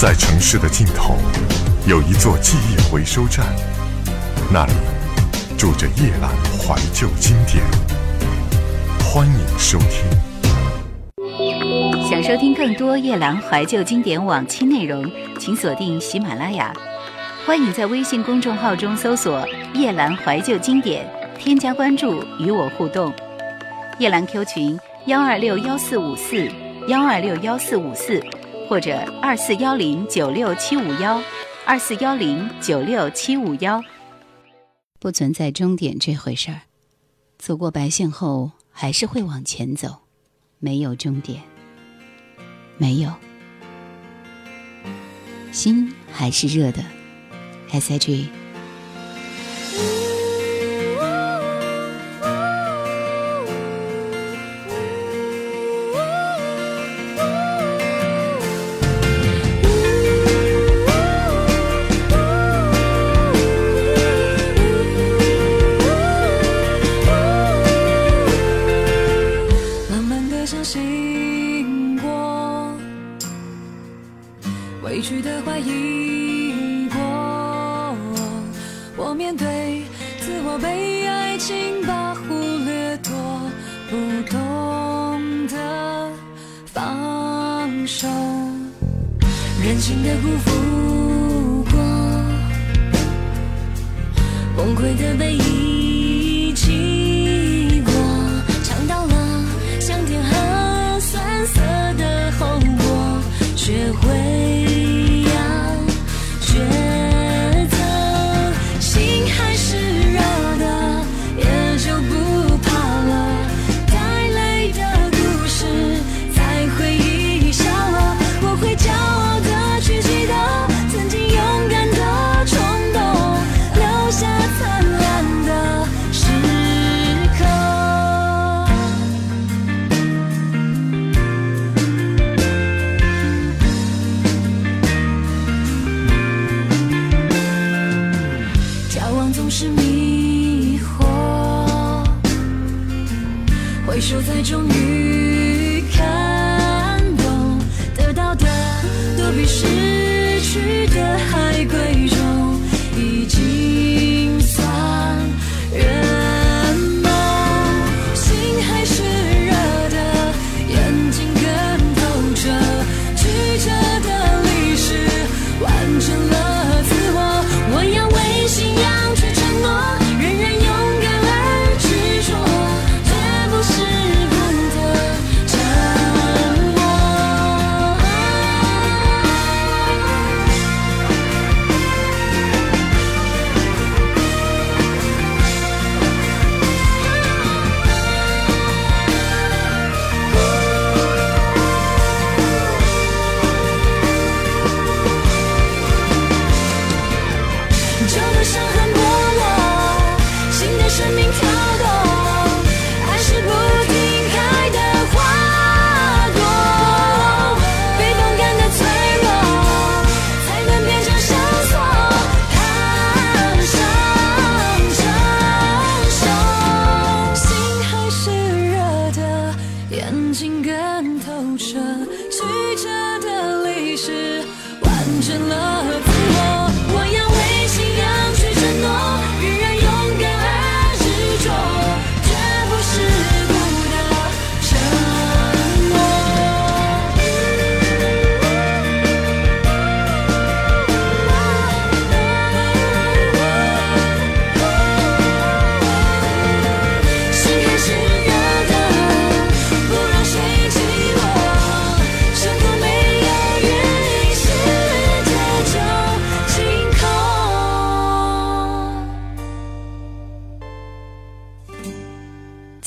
在城市的尽头，有一座记忆回收站，那里住着夜阑怀旧经典。欢迎收听。想收听更多夜阑怀旧经典往期内容，请锁定喜马拉雅。欢迎在微信公众号中搜索“夜阑怀旧经典”，添加关注与我互动。夜阑 Q 群：幺二六幺四五四幺二六幺四五四，或者二四幺零九六七五幺二四幺零九六七五幺。不存在终点这回事儿，走过白线后还是会往前走，没有终点，没有，心还是热的。S H G。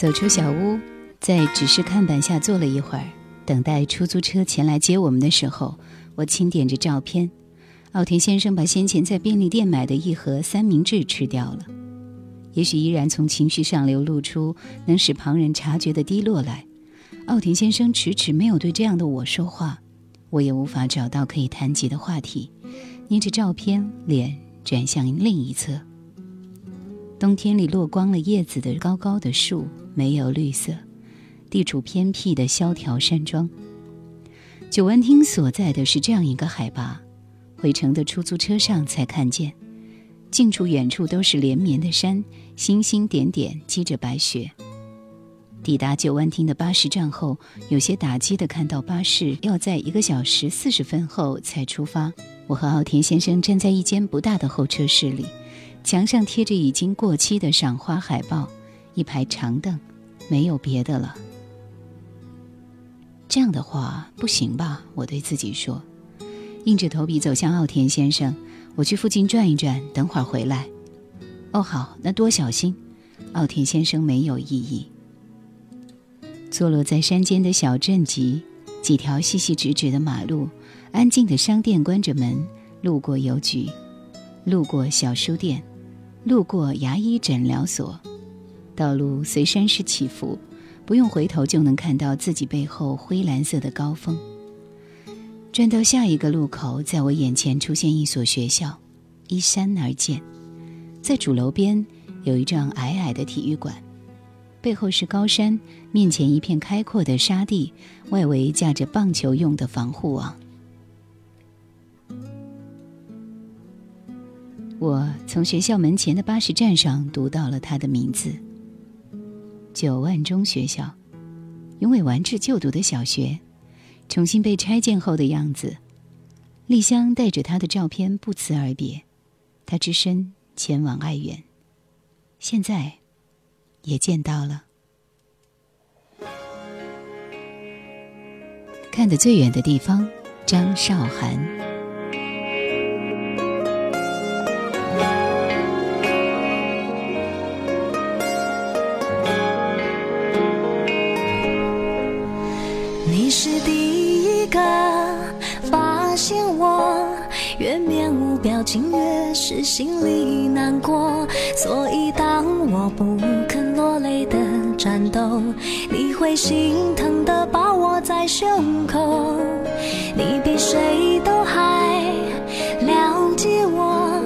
走出小屋，在指示看板下坐了一会儿，等待出租车前来接我们的时候，我清点着照片。奥田先生把先前在便利店买的一盒三明治吃掉了，也许依然从情绪上流露出能使旁人察觉的低落来。奥田先生迟迟没有对这样的我说话，我也无法找到可以谈及的话题，捏着照片，脸转向另一侧。冬天里落光了叶子的高高的树，没有绿色，地处偏僻的萧条山庄。九湾町所在的是这样一个海拔，回程的出租车上才看见，近处远处都是连绵的山，星星点点积着白雪。抵达九湾厅的巴士站后，有些打击的看到巴士要在一个小时四十分后才出发。我和奥田先生站在一间不大的候车室里，墙上贴着已经过期的赏花海报，一排长凳，没有别的了。这样的话不行吧？我对自己说，硬着头皮走向奥田先生。我去附近转一转，等会儿回来。哦，好，那多小心。奥田先生没有异议。坐落在山间的小镇集，几条细细直直的马路，安静的商店关着门，路过邮局，路过小书店，路过牙医诊疗所，道路随山势起伏，不用回头就能看到自己背后灰蓝色的高峰。转到下一个路口，在我眼前出现一所学校，依山而建，在主楼边有一幢矮矮的体育馆。背后是高山，面前一片开阔的沙地，外围架着棒球用的防护网。我从学校门前的巴士站上读到了他的名字——九万中学校，永伟完治就读的小学，重新被拆建后的样子。丽香带着他的照片不辞而别，他只身前往爱媛。现在。也见到了，看得最远的地方，张韶涵。你是第一个发现我，越面无表情，越是心里难过。所以当我不肯落泪的战斗，你会心疼的把我在胸口。你比谁都还了解我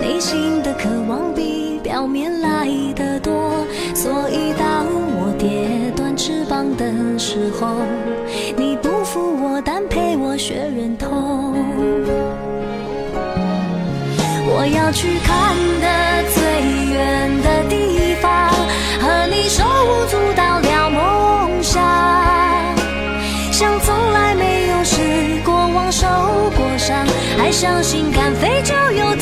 内心的渴望，比表面来的多。所以当我跌断翅膀的时候，去看的最远的地方，和你手舞足蹈聊梦想，像从来没有失过望、受过伤，还相信敢飞就有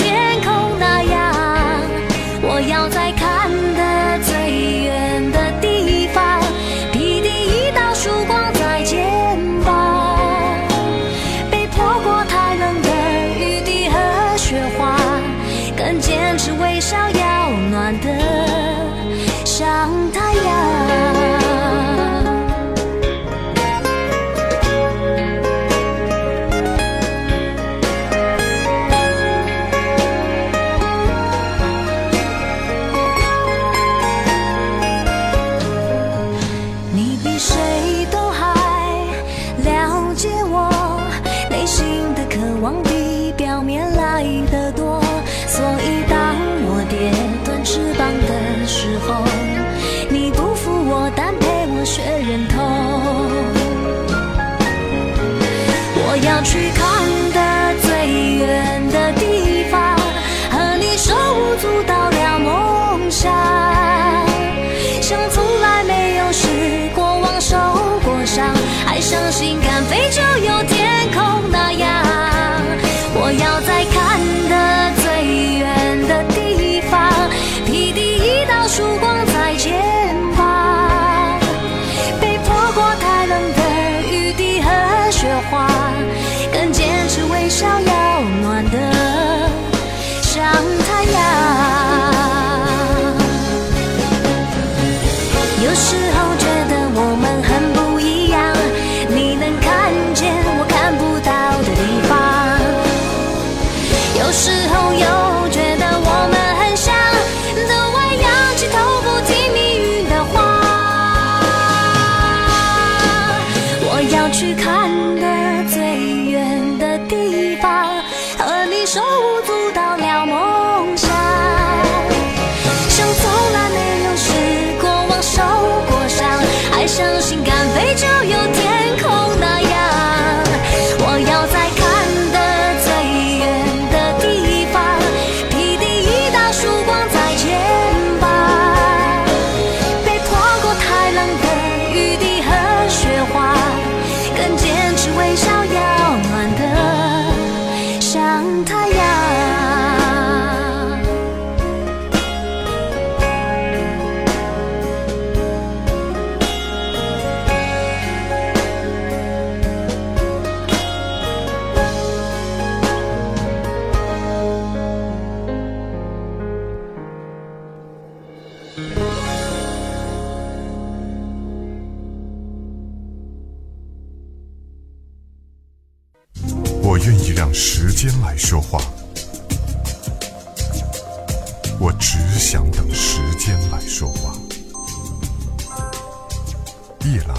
夜阑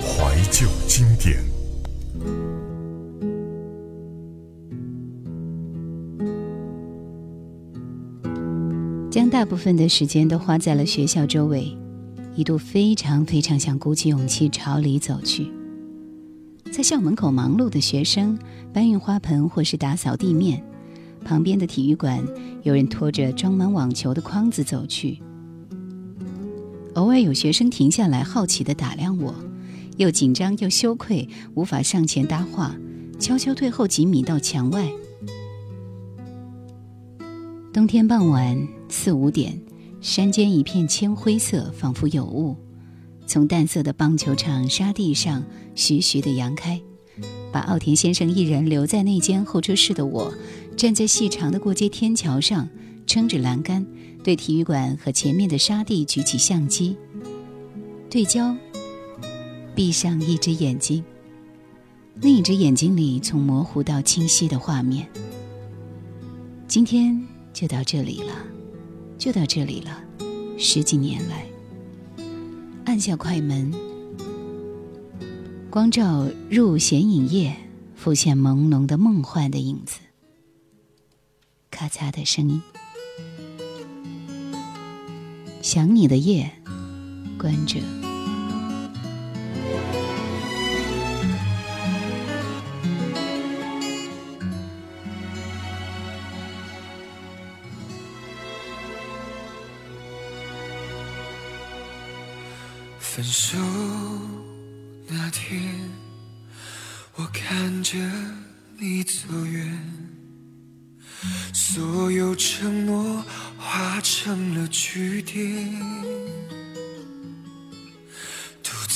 怀旧经典。将大部分的时间都花在了学校周围，一度非常非常想鼓起勇气朝里走去。在校门口忙碌的学生搬运花盆或是打扫地面，旁边的体育馆有人拖着装满网球的筐子走去。偶尔有学生停下来，好奇地打量我，又紧张又羞愧，无法上前搭话，悄悄退后几米到墙外。冬天傍晚四五点，山间一片铅灰色，仿佛有雾，从淡色的棒球场沙地上徐徐地扬开，把奥田先生一人留在那间候车室的我，站在细长的过街天桥上，撑着栏杆，对体育馆和前面的沙地举起相机，对焦，闭上一只眼睛，另一只眼睛里从模糊到清晰的画面。今天。就到这里了，就到这里了。十几年来，按下快门，光照入显影夜，浮现朦胧的梦幻的影子。咔嚓的声音，想你的夜，关着。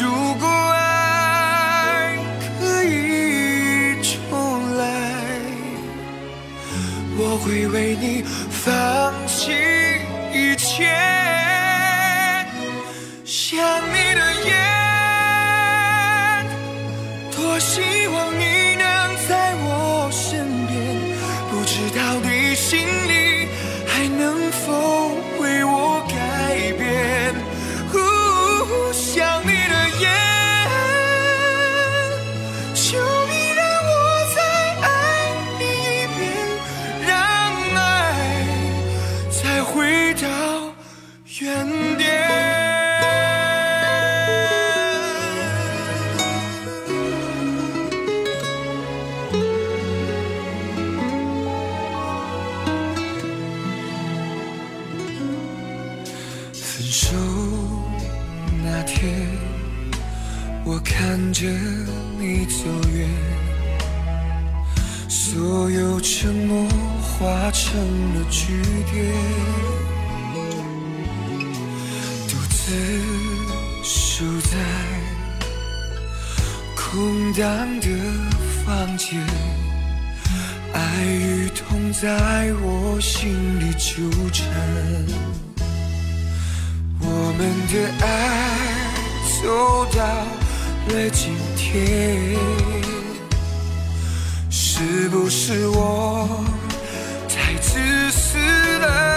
如果爱可以重来，我会为你放弃一切。想你的夜，我们的爱走到了今天，是不是我太自私了？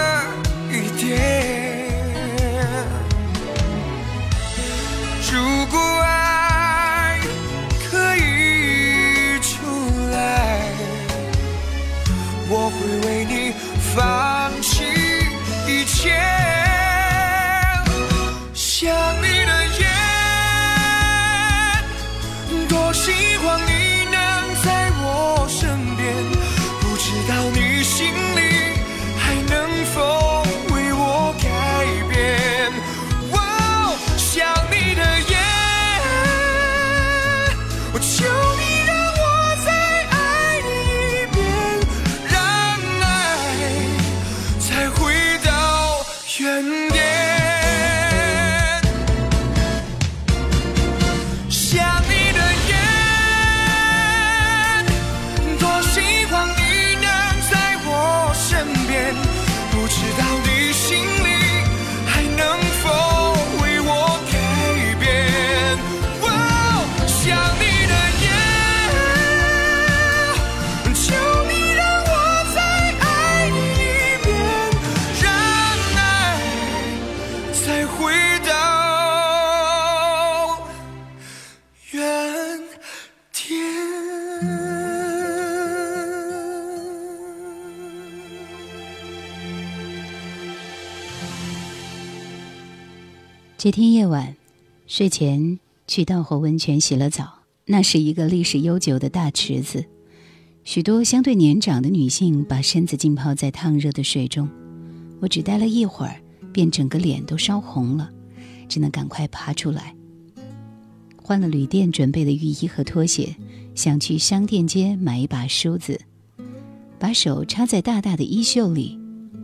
原地。这天夜晚，睡前去稻荷温泉洗了澡。那是一个历史悠久的大池子，许多相对年长的女性把身子浸泡在烫热的水中。我只待了一会儿，便整个脸都烧红了，只能赶快爬出来。换了旅店准备的浴衣和拖鞋，想去商店街买一把梳子，把手插在大大的衣袖里。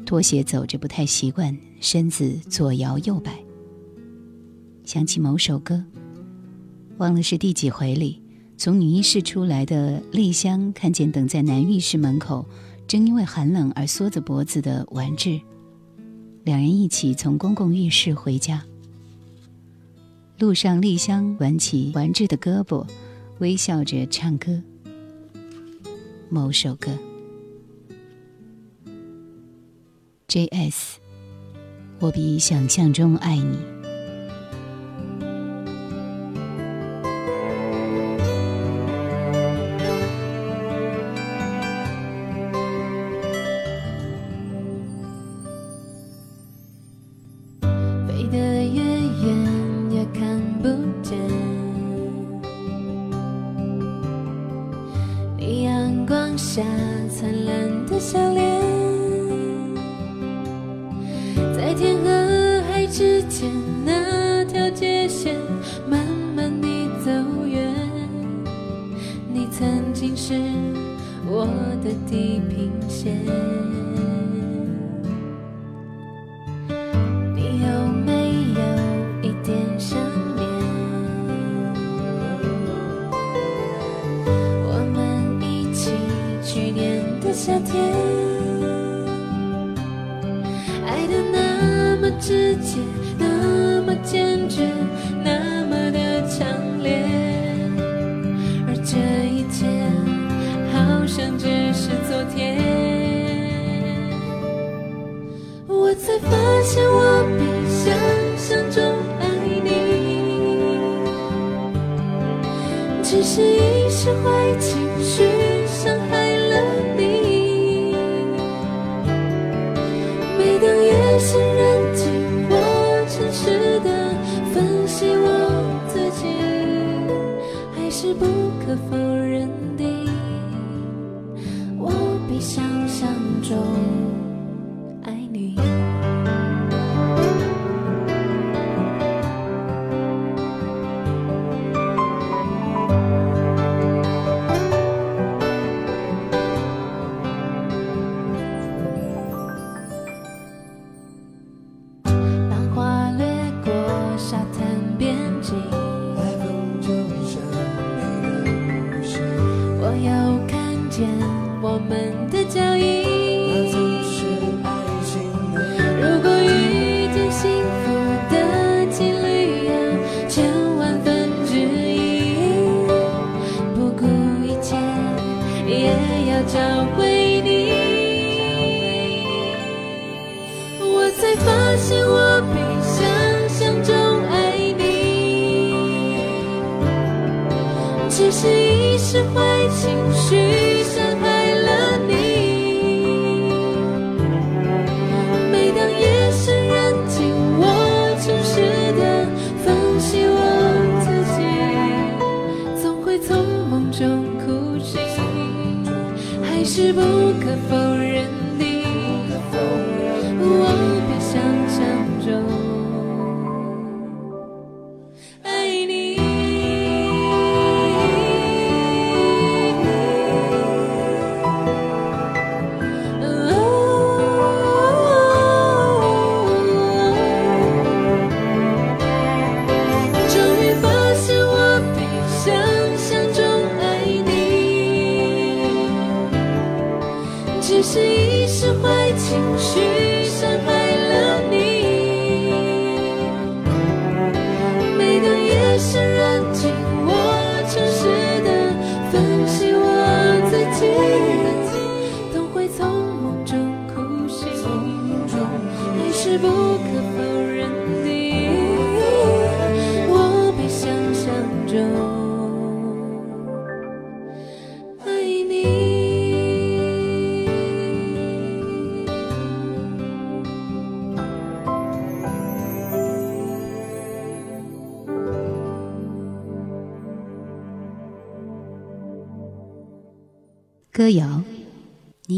拖鞋走着不太习惯，身子左摇右摆。想起某首歌。忘了是第几回里，从女浴室出来的丽香看见等在男浴室门口，正因为寒冷而缩着脖子的丸治，两人一起从公共浴室回家。路上，丽香挽起丸治的胳膊，微笑着唱歌。某首歌。J.S. 我比想象中爱你。是会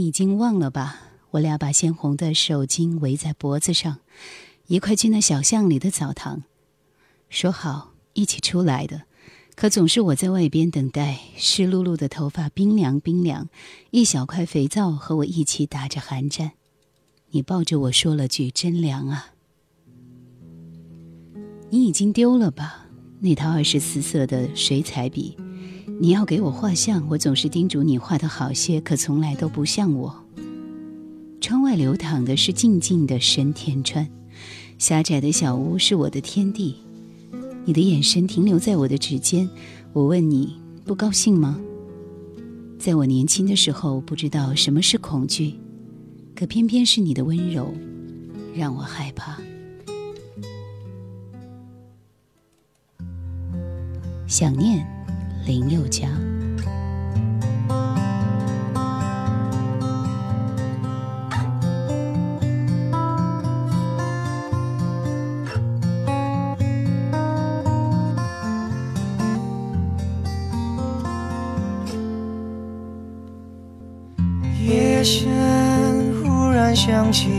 已经忘了吧？我俩把鲜红的手巾围在脖子上，一块去那小巷里的澡堂，说好一起出来的。可总是我在外边等待，湿漉漉的头发冰凉冰凉，一小块肥皂和我一起打着寒战。你抱着我说了句“真凉啊”。你已经丢了吧？那套二十四色的水彩笔，你要给我画像，我总是叮嘱你画的好些，可从来都不像我。窗外流淌的是静静的深田川，狭窄的小屋是我的天地。你的眼神停留在我的指尖，我问你不高兴吗？在我年轻的时候，不知道什么是恐惧，可偏偏是你的温柔，让我害怕。想念林宥嘉。夜深，忽然想起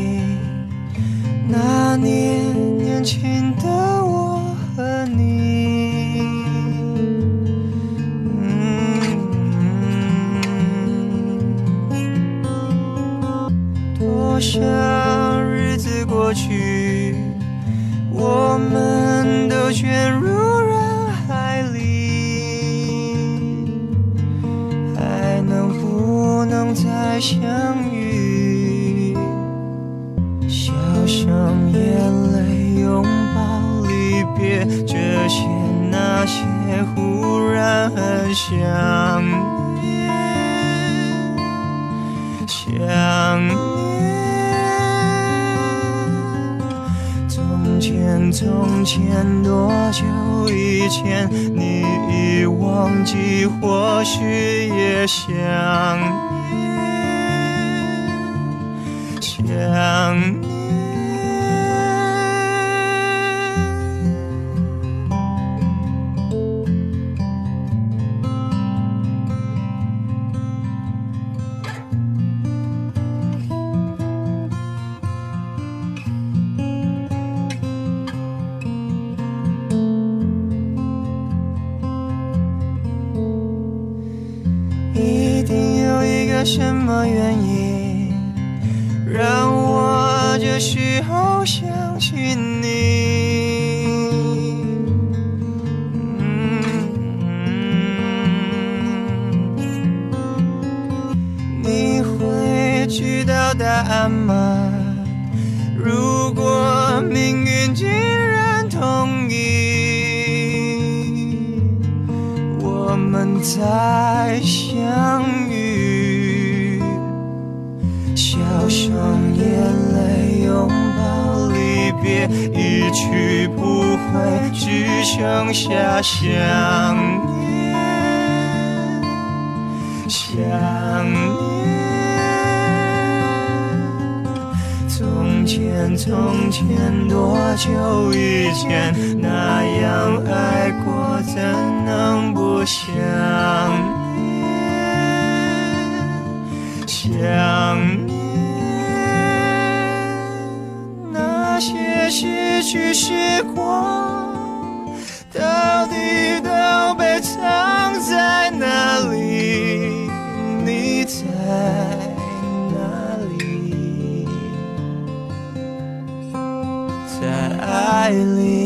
想念。从前，从前，多久以前，你已忘记，或许也想念，想念。知道答案吗？如果命运竟然同意。我们再相遇，笑声、眼泪、拥抱、离别，一去不回，只剩下想念，想从前，从前，多久以前，那样爱过，怎能不想念？想念那些失去时光，到底都被藏在哪里？爱里，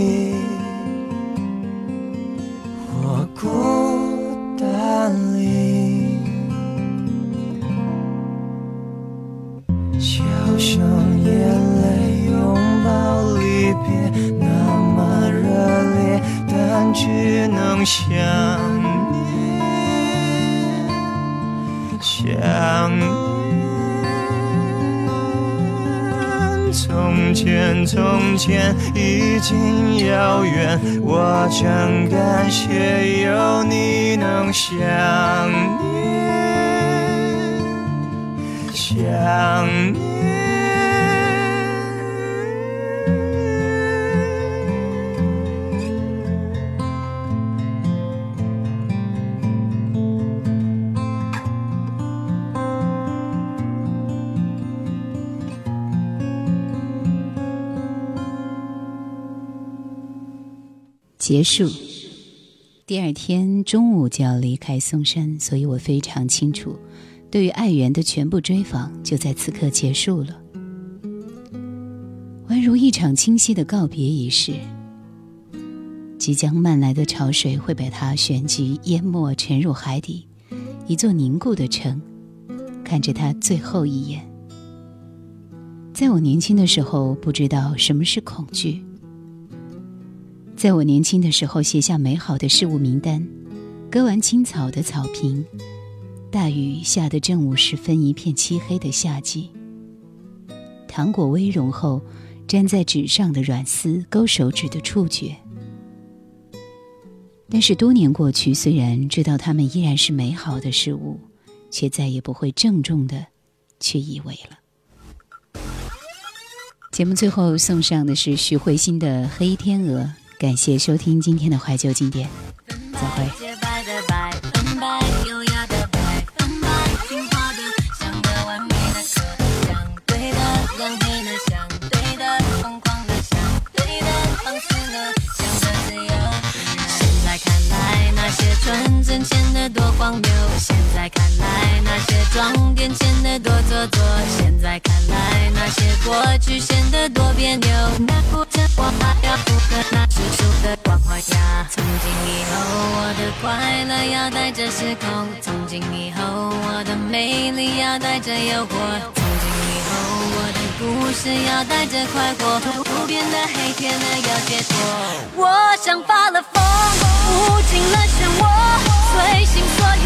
结束。第二天中午就要离开嵩山，所以我非常清楚，对于爱媛的全部追访就在此刻结束了，宛如一场清晰的告别仪式。即将漫来的潮水会被它旋即淹没，沉入海底，一座凝固的城。看着它最后一眼。在我年轻的时候，不知道什么是恐惧。在我年轻的时候，写下美好的事物名单，割完青草的草坪，大雨下的正午时分，一片漆黑的夏季。糖果微融后，粘在纸上的软丝，勾手指的触觉。但是多年过去，虽然知道它们依然是美好的事物，却再也不会郑重的去以为了。节目最后送上的是徐慧欣的《黑天鹅》。感谢收听今天的怀旧经典，再会。多；做作；现在看来，那些过去显得多别扭。我还要符合那世俗的光环呀。从今以后，我的快乐要带着失控；从今以后，我的美丽要带着诱惑；从今以后，我的故事要带着快活。不变的黑天鹅要解脱。我像发了疯，无尽了漩涡，随心所欲